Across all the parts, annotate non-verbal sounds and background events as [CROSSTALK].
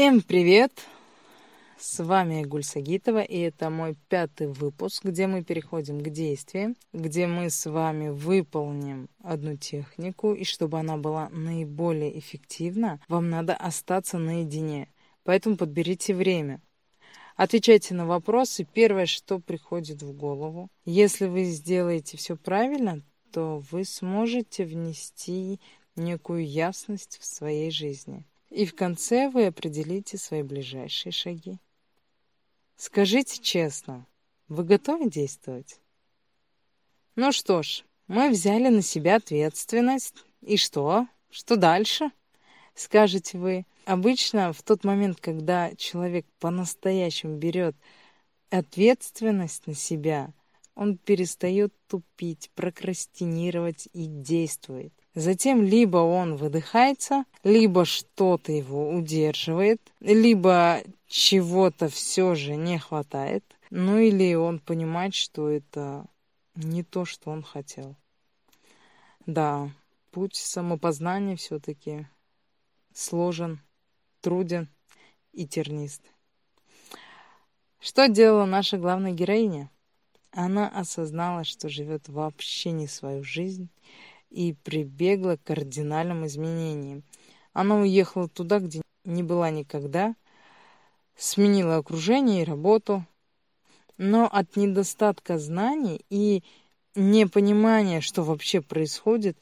Всем привет! С вами Гуль Сагитова, и это мой пятый выпуск, где мы переходим к действиям, где мы с вами выполним одну технику, и чтобы она была наиболее эффективна, вам надо остаться наедине. Поэтому подберите время. Отвечайте на вопросы. Первое, что приходит в голову. Если вы сделаете все правильно, то вы сможете внести некую ясность в своей жизни. И в конце вы определите свои ближайшие шаги. Скажите честно, вы готовы действовать? Ну что ж, мы взяли на себя ответственность. И что? Что дальше? Скажете вы. Обычно в тот момент, когда человек по-настоящему берет ответственность на себя, он перестает тупить, прокрастинировать и действует. Затем либо он выдыхается, либо что-то его удерживает, либо чего-то все же не хватает, ну или он понимает, что это не то, что он хотел. Да, путь самопознания все-таки сложен, труден и тернист. Что делала наша главная героиня? Она осознала, что живет вообще не свою жизнь и прибегла к кардинальным изменениям. Она уехала туда, где не была никогда, сменила окружение и работу. Но от недостатка знаний и непонимания, что вообще происходит,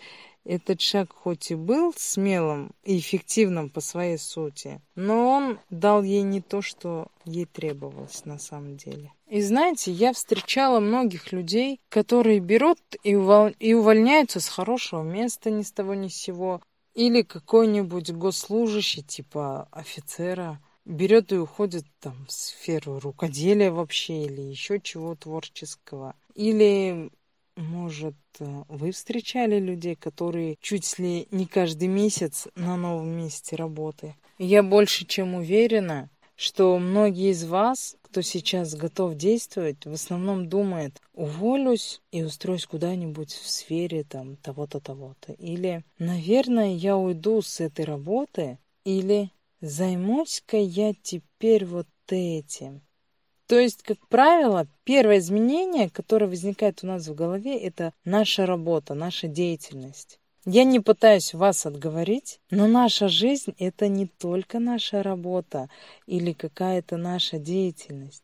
этот шаг хоть и был смелым и эффективным по своей сути, но он дал ей не то, что ей требовалось на самом деле. И знаете, я встречала многих людей, которые берут и, уволь... и увольняются с хорошего места ни с того ни с сего, или какой-нибудь госслужащий типа офицера берет и уходит там в сферу рукоделия вообще или еще чего творческого. Или может, э, вы встречали людей, которые чуть ли не каждый месяц на новом месте работы? Я больше чем уверена, что многие из вас, кто сейчас готов действовать, в основном думает, уволюсь и устроюсь куда-нибудь в сфере там того-то, того-то. Или, наверное, я уйду с этой работы, или займусь-ка я теперь вот этим. То есть, как правило, первое изменение, которое возникает у нас в голове, это наша работа, наша деятельность. Я не пытаюсь вас отговорить, но наша жизнь – это не только наша работа или какая-то наша деятельность.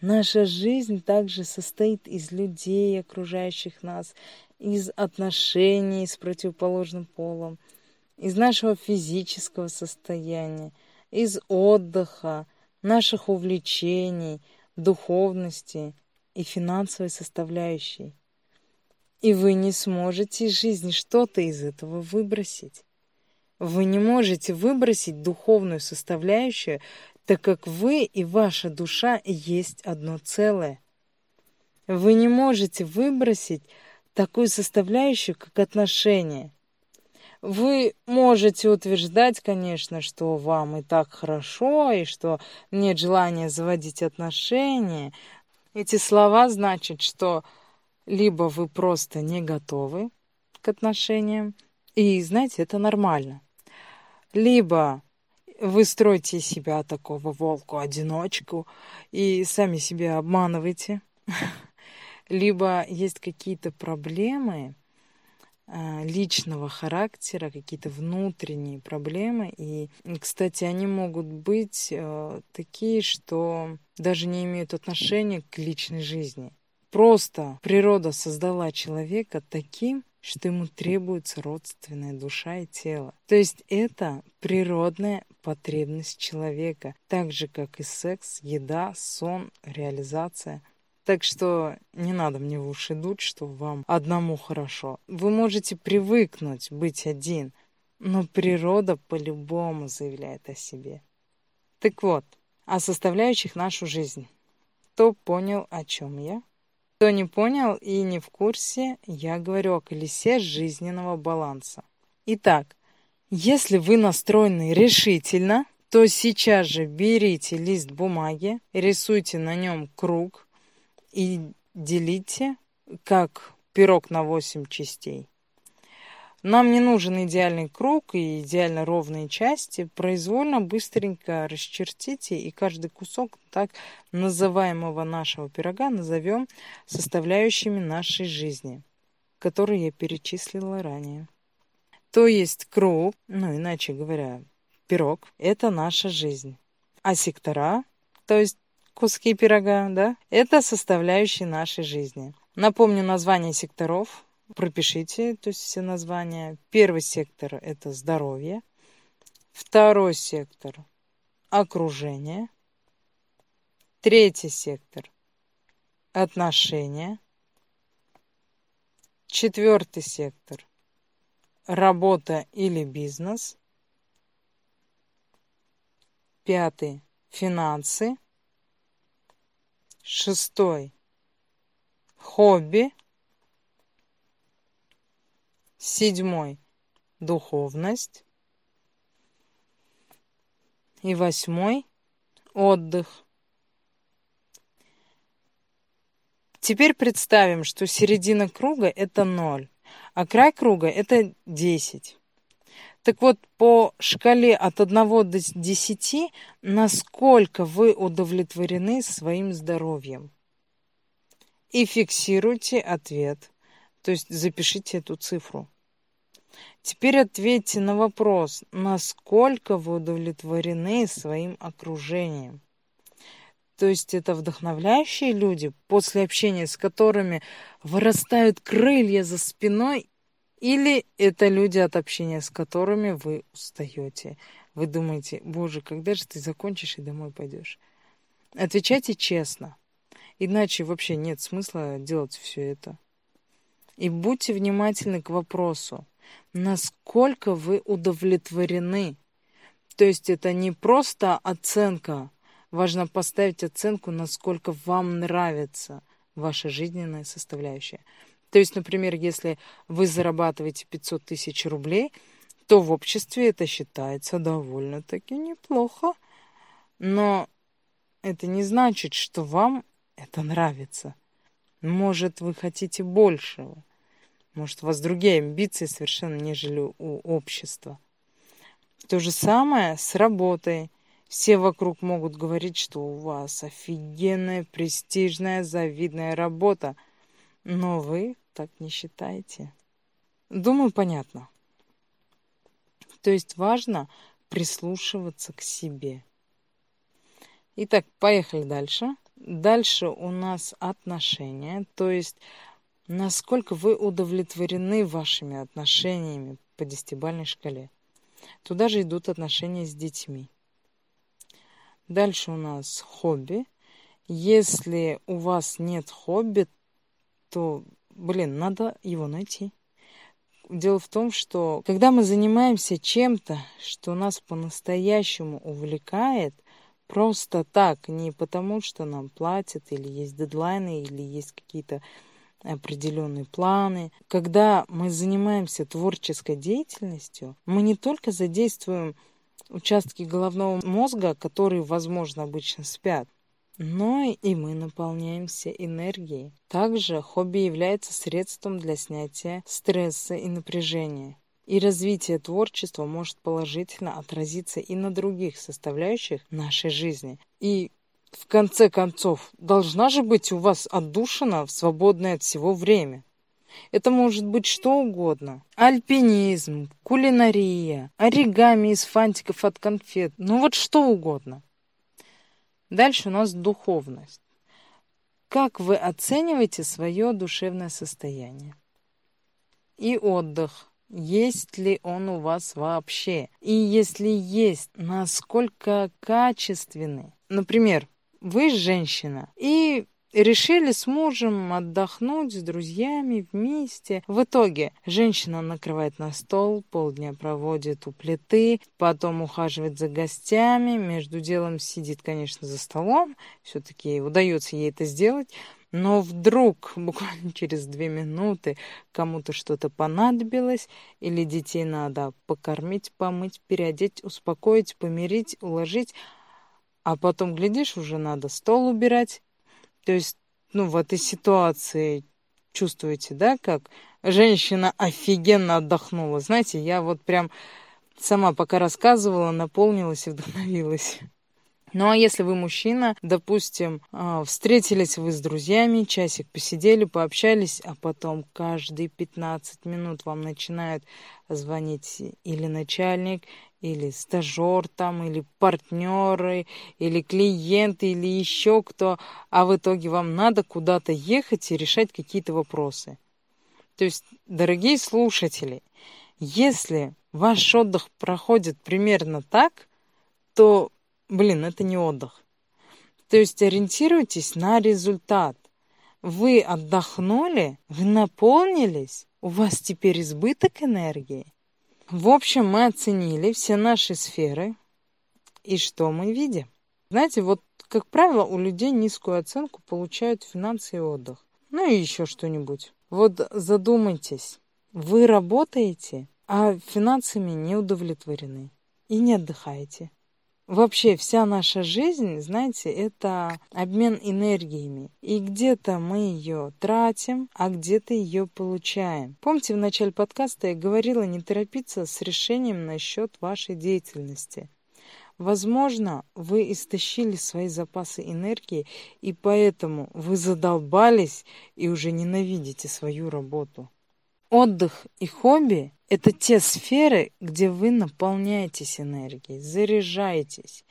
Наша жизнь также состоит из людей, окружающих нас, из отношений с противоположным полом, из нашего физического состояния, из отдыха – наших увлечений, духовности и финансовой составляющей. И вы не сможете из жизни что-то из этого выбросить. Вы не можете выбросить духовную составляющую, так как вы и ваша душа есть одно целое. Вы не можете выбросить такую составляющую, как отношения – вы можете утверждать, конечно, что вам и так хорошо, и что нет желания заводить отношения. Эти слова значат, что либо вы просто не готовы к отношениям, и, знаете, это нормально. Либо вы строите себя такого волку-одиночку и сами себя обманываете. [LAUGHS] Либо есть какие-то проблемы, личного характера, какие-то внутренние проблемы. И, кстати, они могут быть э, такие, что даже не имеют отношения к личной жизни. Просто природа создала человека таким, что ему требуется родственная душа и тело. То есть это природная потребность человека, так же, как и секс, еда, сон, реализация – так что не надо мне в уши дуть, что вам одному хорошо. Вы можете привыкнуть быть один, но природа по-любому заявляет о себе. Так вот, о составляющих нашу жизнь. Кто понял, о чем я? Кто не понял и не в курсе, я говорю о колесе жизненного баланса. Итак, если вы настроены решительно, то сейчас же берите лист бумаги, рисуйте на нем круг, и делите как пирог на 8 частей. Нам не нужен идеальный круг и идеально ровные части. Произвольно, быстренько расчертите, и каждый кусок так называемого нашего пирога назовем составляющими нашей жизни, которые я перечислила ранее. То есть круг, ну иначе говоря, пирог – это наша жизнь. А сектора, то есть куски пирога, да, это составляющие нашей жизни. Напомню название секторов – пропишите, то есть все названия. Первый сектор – это здоровье. Второй сектор – окружение. Третий сектор – отношения. Четвертый сектор – работа или бизнес. Пятый – финансы. Шестой – хобби. Седьмой – духовность. И восьмой – отдых. Теперь представим, что середина круга – это ноль, а край круга – это десять. Так вот, по шкале от 1 до 10, насколько вы удовлетворены своим здоровьем? И фиксируйте ответ, то есть запишите эту цифру. Теперь ответьте на вопрос, насколько вы удовлетворены своим окружением. То есть это вдохновляющие люди, после общения с которыми вырастают крылья за спиной, или это люди, от общения с которыми вы устаете. Вы думаете, боже, когда же ты закончишь и домой пойдешь? Отвечайте честно, иначе вообще нет смысла делать все это. И будьте внимательны к вопросу, насколько вы удовлетворены. То есть это не просто оценка. Важно поставить оценку, насколько вам нравится ваша жизненная составляющая. То есть, например, если вы зарабатываете 500 тысяч рублей, то в обществе это считается довольно-таки неплохо. Но это не значит, что вам это нравится. Может, вы хотите большего. Может, у вас другие амбиции совершенно, нежели у общества. То же самое с работой. Все вокруг могут говорить, что у вас офигенная, престижная, завидная работа. Но вы так не считаете. Думаю, понятно. То есть важно прислушиваться к себе. Итак, поехали дальше. Дальше у нас отношения, то есть Насколько вы удовлетворены вашими отношениями по десятибальной шкале? Туда же идут отношения с детьми. Дальше у нас хобби. Если у вас нет хобби, то, блин, надо его найти. Дело в том, что когда мы занимаемся чем-то, что нас по-настоящему увлекает, просто так, не потому что нам платят, или есть дедлайны, или есть какие-то определенные планы. Когда мы занимаемся творческой деятельностью, мы не только задействуем участки головного мозга, которые, возможно, обычно спят, но и мы наполняемся энергией. Также хобби является средством для снятия стресса и напряжения. И развитие творчества может положительно отразиться и на других составляющих нашей жизни. И в конце концов, должна же быть у вас отдушина в свободное от всего время. Это может быть что угодно. Альпинизм, кулинария, оригами из фантиков от конфет. Ну вот что угодно. Дальше у нас духовность. Как вы оцениваете свое душевное состояние? И отдых. Есть ли он у вас вообще? И если есть, насколько качественный? Например, вы женщина, и решили с мужем отдохнуть с друзьями вместе. В итоге женщина накрывает на стол, полдня проводит у плиты, потом ухаживает за гостями, между делом сидит, конечно, за столом, все-таки удается ей это сделать. Но вдруг, [LAUGHS] буквально через две минуты, кому-то что-то понадобилось, или детей надо покормить, помыть, переодеть, успокоить, помирить, уложить, а потом, глядишь, уже надо стол убирать. То есть, ну, в этой ситуации чувствуете, да, как женщина офигенно отдохнула. Знаете, я вот прям сама пока рассказывала, наполнилась и вдохновилась. Ну а если вы мужчина, допустим, а, встретились вы с друзьями, часик посидели, пообщались, а потом каждые 15 минут вам начинают звонить или начальник, или стажер там, или партнеры, или клиенты, или еще кто, а в итоге вам надо куда-то ехать и решать какие-то вопросы. То есть, дорогие слушатели, если ваш отдых проходит примерно так, то Блин, это не отдых. То есть ориентируйтесь на результат. Вы отдохнули, вы наполнились, у вас теперь избыток энергии. В общем, мы оценили все наши сферы. И что мы видим? Знаете, вот, как правило, у людей низкую оценку получают финансы и отдых. Ну и еще что-нибудь. Вот задумайтесь, вы работаете, а финансами не удовлетворены и не отдыхаете. Вообще вся наша жизнь, знаете, это обмен энергиями. И где-то мы ее тратим, а где-то ее получаем. Помните, в начале подкаста я говорила не торопиться с решением насчет вашей деятельности. Возможно, вы истощили свои запасы энергии, и поэтому вы задолбались и уже ненавидите свою работу. Отдых и хобби – это те сферы, где вы наполняетесь энергией, заряжаетесь.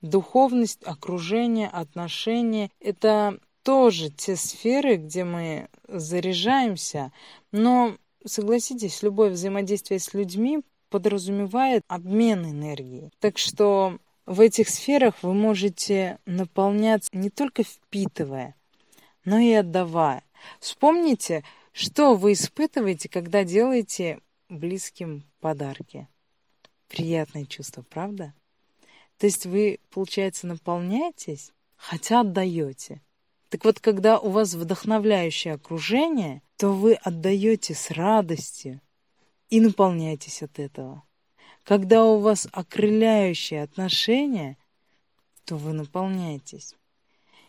Духовность, окружение, отношения – это тоже те сферы, где мы заряжаемся, но согласитесь, любое взаимодействие с людьми подразумевает обмен энергией. Так что в этих сферах вы можете наполняться не только впитывая, но и отдавая. Вспомните, что вы испытываете, когда делаете близким подарки? Приятное чувство, правда? То есть вы, получается, наполняетесь, хотя отдаете. Так вот, когда у вас вдохновляющее окружение, то вы отдаете с радостью и наполняетесь от этого. Когда у вас окрыляющие отношения, то вы наполняетесь.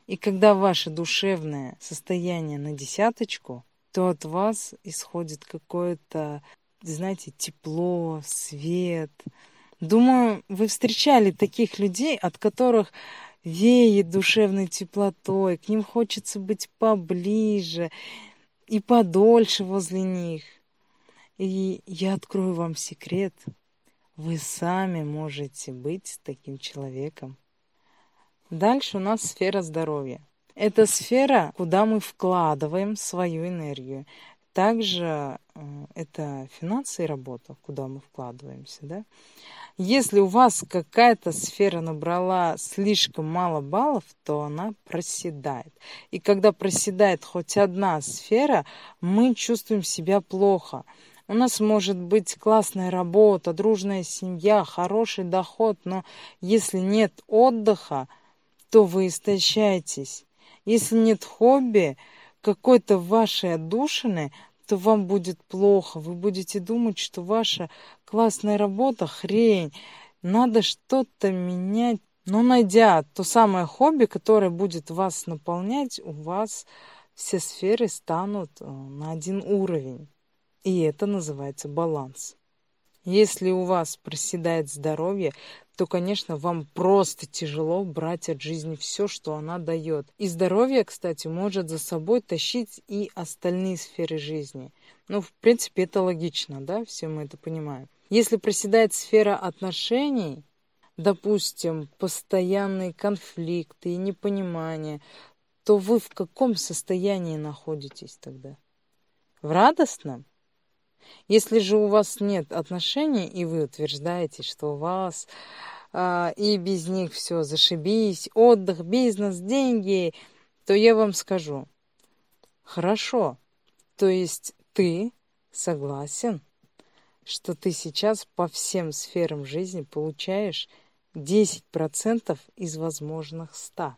И когда ваше душевное состояние на десяточку, то от вас исходит какое-то, знаете, тепло, свет. Думаю, вы встречали таких людей, от которых веет душевной теплотой, к ним хочется быть поближе и подольше возле них. И я открою вам секрет. Вы сами можете быть таким человеком. Дальше у нас сфера здоровья. Это сфера, куда мы вкладываем свою энергию. Также э, это финансы и работа, куда мы вкладываемся. Да? Если у вас какая-то сфера набрала слишком мало баллов, то она проседает. И когда проседает хоть одна сфера, мы чувствуем себя плохо. У нас может быть классная работа, дружная семья, хороший доход, но если нет отдыха, то вы истощаетесь. Если нет хобби, какой-то вашей отдушины, то вам будет плохо. Вы будете думать, что ваша классная работа хрень. Надо что-то менять. Но найдя то самое хобби, которое будет вас наполнять, у вас все сферы станут э, на один уровень. И это называется баланс. Если у вас проседает здоровье, то, конечно, вам просто тяжело брать от жизни все, что она дает. И здоровье, кстати, может за собой тащить и остальные сферы жизни. Ну, в принципе, это логично, да, все мы это понимаем. Если проседает сфера отношений, допустим, постоянные конфликты и непонимание, то вы в каком состоянии находитесь тогда? В радостном? Если же у вас нет отношений, и вы утверждаете, что у вас а, и без них все зашибись, отдых, бизнес, деньги, то я вам скажу, хорошо, то есть ты согласен, что ты сейчас по всем сферам жизни получаешь 10% из возможных 100.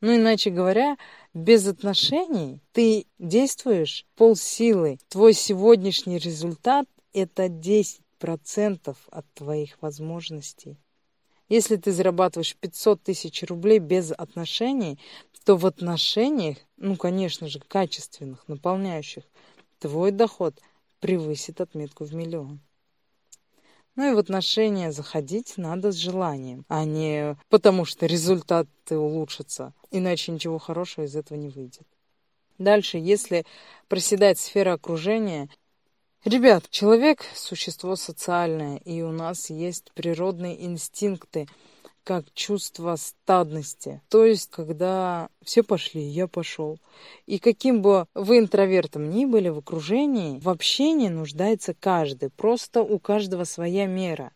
Ну, иначе говоря, без отношений ты действуешь полсилы. Твой сегодняшний результат – это 10% от твоих возможностей. Если ты зарабатываешь 500 тысяч рублей без отношений, то в отношениях, ну, конечно же, качественных, наполняющих, твой доход превысит отметку в миллион. Ну и в отношения заходить надо с желанием, а не потому что результаты улучшатся, иначе ничего хорошего из этого не выйдет. Дальше, если проседать сфера окружения, ребят, человек – существо социальное, и у нас есть природные инстинкты – как чувство стадности. То есть, когда все пошли, я пошел. И каким бы вы интровертом ни были в окружении, в общении нуждается каждый. Просто у каждого своя мера.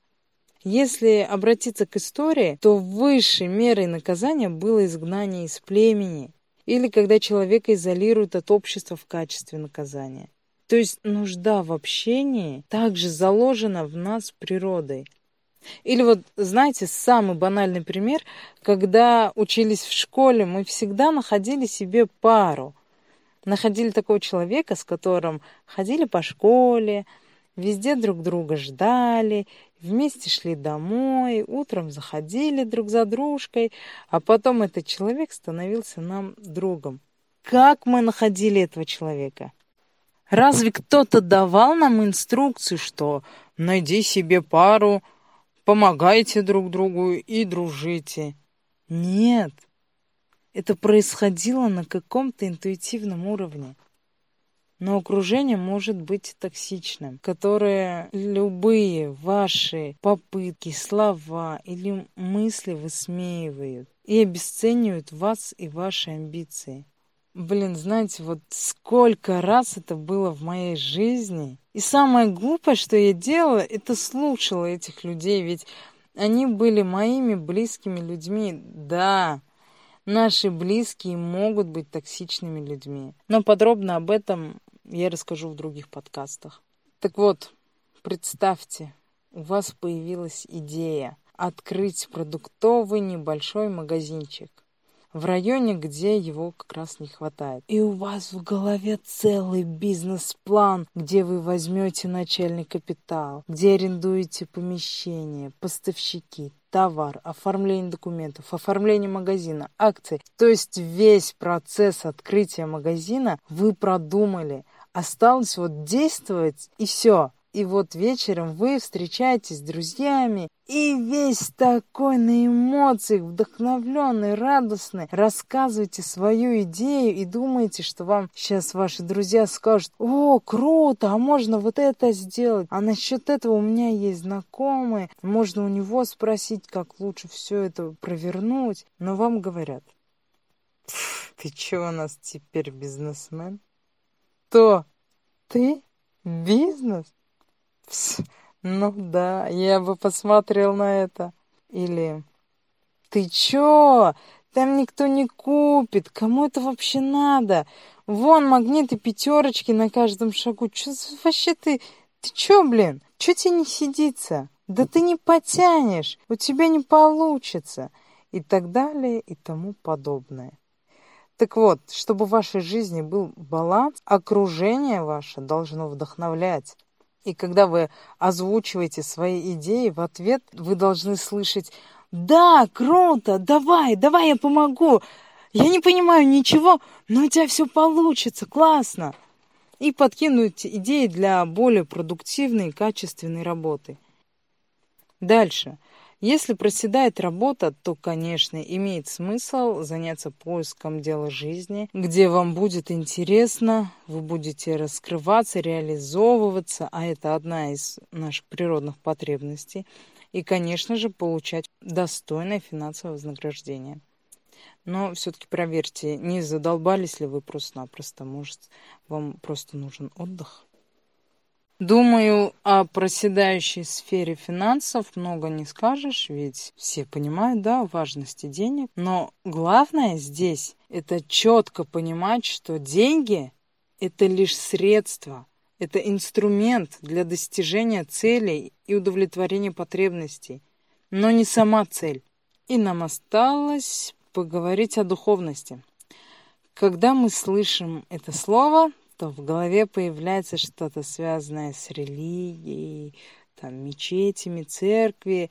Если обратиться к истории, то высшей мерой наказания было изгнание из племени или когда человека изолируют от общества в качестве наказания. То есть нужда в общении также заложена в нас природой. Или вот, знаете, самый банальный пример, когда учились в школе, мы всегда находили себе пару. Находили такого человека, с которым ходили по школе, везде друг друга ждали, вместе шли домой, утром заходили друг за дружкой, а потом этот человек становился нам другом. Как мы находили этого человека? Разве кто-то давал нам инструкцию, что найди себе пару, помогайте друг другу и дружите. Нет, это происходило на каком-то интуитивном уровне. Но окружение может быть токсичным, которое любые ваши попытки, слова или мысли высмеивают и обесценивают вас и ваши амбиции. Блин, знаете, вот сколько раз это было в моей жизни. И самое глупое, что я делала, это слушала этих людей, ведь они были моими близкими людьми. Да, наши близкие могут быть токсичными людьми. Но подробно об этом я расскажу в других подкастах. Так вот, представьте, у вас появилась идея открыть продуктовый небольшой магазинчик в районе, где его как раз не хватает. И у вас в голове целый бизнес-план, где вы возьмете начальный капитал, где арендуете помещение, поставщики, товар, оформление документов, оформление магазина, акции. То есть весь процесс открытия магазина вы продумали. Осталось вот действовать и все. И вот вечером вы встречаетесь с друзьями, и весь такой на эмоциях, вдохновленный, радостный, рассказываете свою идею и думаете, что вам сейчас ваши друзья скажут, о, круто, а можно вот это сделать, а насчет этого у меня есть знакомые, можно у него спросить, как лучше все это провернуть, но вам говорят, ты че у нас теперь бизнесмен? То ты бизнес? Пс, ну да, я бы посмотрел на это. Или ты чё? Там никто не купит. Кому это вообще надо? Вон магниты пятерочки на каждом шагу. Чё вообще ты? Ты чё, блин? Чё тебе не сидится? Да ты не потянешь. У тебя не получится. И так далее и тому подобное. Так вот, чтобы в вашей жизни был баланс, окружение ваше должно вдохновлять. И когда вы озвучиваете свои идеи, в ответ вы должны слышать «Да, круто, давай, давай я помогу, я не понимаю ничего, но у тебя все получится, классно!» И подкинуть идеи для более продуктивной и качественной работы. Дальше. Если проседает работа, то, конечно, имеет смысл заняться поиском дела жизни, где вам будет интересно, вы будете раскрываться, реализовываться, а это одна из наших природных потребностей, и, конечно же, получать достойное финансовое вознаграждение. Но все-таки проверьте, не задолбались ли вы просто-напросто, может, вам просто нужен отдых. Думаю, о проседающей сфере финансов много не скажешь, ведь все понимают, да, важности денег. Но главное здесь – это четко понимать, что деньги – это лишь средство, это инструмент для достижения целей и удовлетворения потребностей, но не сама цель. И нам осталось поговорить о духовности. Когда мы слышим это слово, что в голове появляется что-то связанное с религией, там, мечетями, церкви,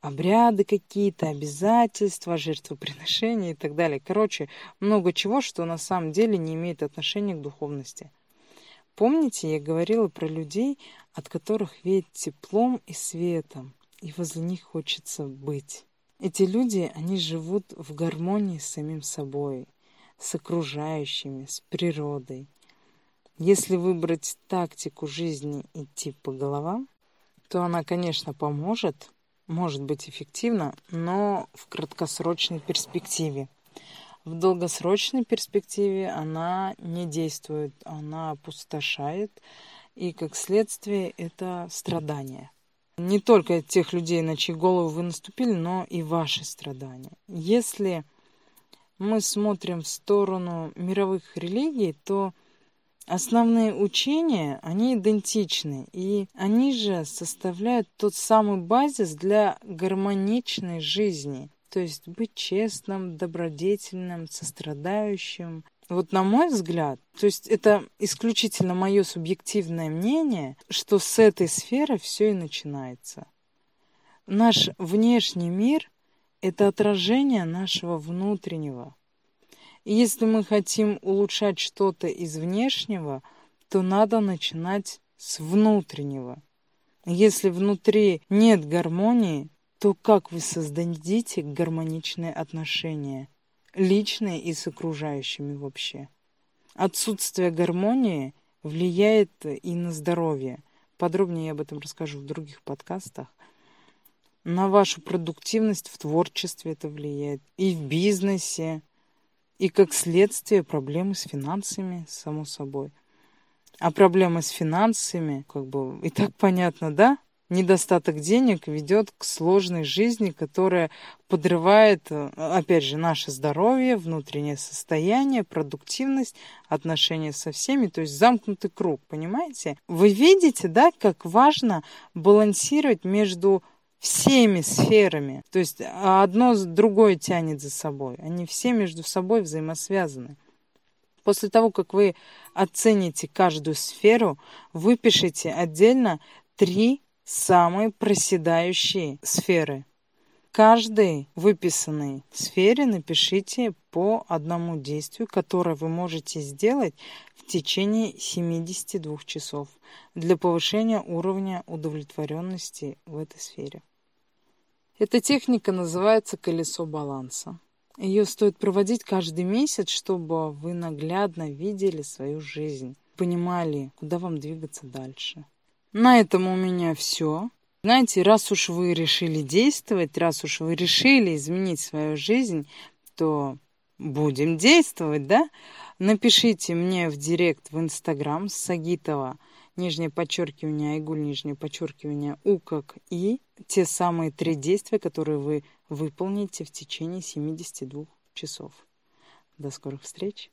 обряды какие-то, обязательства, жертвоприношения и так далее. Короче, много чего, что на самом деле не имеет отношения к духовности. Помните, я говорила про людей, от которых веет теплом и светом, и возле них хочется быть. Эти люди, они живут в гармонии с самим собой, с окружающими, с природой. Если выбрать тактику жизни идти по головам, то она, конечно, поможет, может быть эффективна, но в краткосрочной перспективе. В долгосрочной перспективе она не действует, она опустошает, и как следствие это страдания. Не только тех людей, на чьи головы вы наступили, но и ваши страдания. Если мы смотрим в сторону мировых религий, то Основные учения, они идентичны, и они же составляют тот самый базис для гармоничной жизни. То есть быть честным, добродетельным, сострадающим. Вот на мой взгляд, то есть это исключительно мое субъективное мнение, что с этой сферы все и начинается. Наш внешний мир – это отражение нашего внутреннего. Если мы хотим улучшать что-то из внешнего, то надо начинать с внутреннего. Если внутри нет гармонии, то как вы создадите гармоничные отношения, личные и с окружающими вообще? Отсутствие гармонии влияет и на здоровье. Подробнее я об этом расскажу в других подкастах. На вашу продуктивность в творчестве это влияет, и в бизнесе, и как следствие проблемы с финансами, само собой. А проблемы с финансами, как бы и так понятно, да? Недостаток денег ведет к сложной жизни, которая подрывает, опять же, наше здоровье, внутреннее состояние, продуктивность, отношения со всеми, то есть замкнутый круг, понимаете? Вы видите, да, как важно балансировать между всеми сферами. То есть одно с другое тянет за собой. Они все между собой взаимосвязаны. После того, как вы оцените каждую сферу, выпишите отдельно три самые проседающие сферы. Каждой выписанной сфере напишите по одному действию, которое вы можете сделать в течение 72 часов для повышения уровня удовлетворенности в этой сфере. Эта техника называется колесо баланса. Ее стоит проводить каждый месяц, чтобы вы наглядно видели свою жизнь, понимали, куда вам двигаться дальше. На этом у меня все. Знаете, раз уж вы решили действовать, раз уж вы решили изменить свою жизнь, то будем действовать, да? Напишите мне в директ в Инстаграм Сагитова нижнее подчеркивание, айгуль, нижнее подчеркивание, у как и те самые три действия, которые вы выполните в течение 72 часов. До скорых встреч!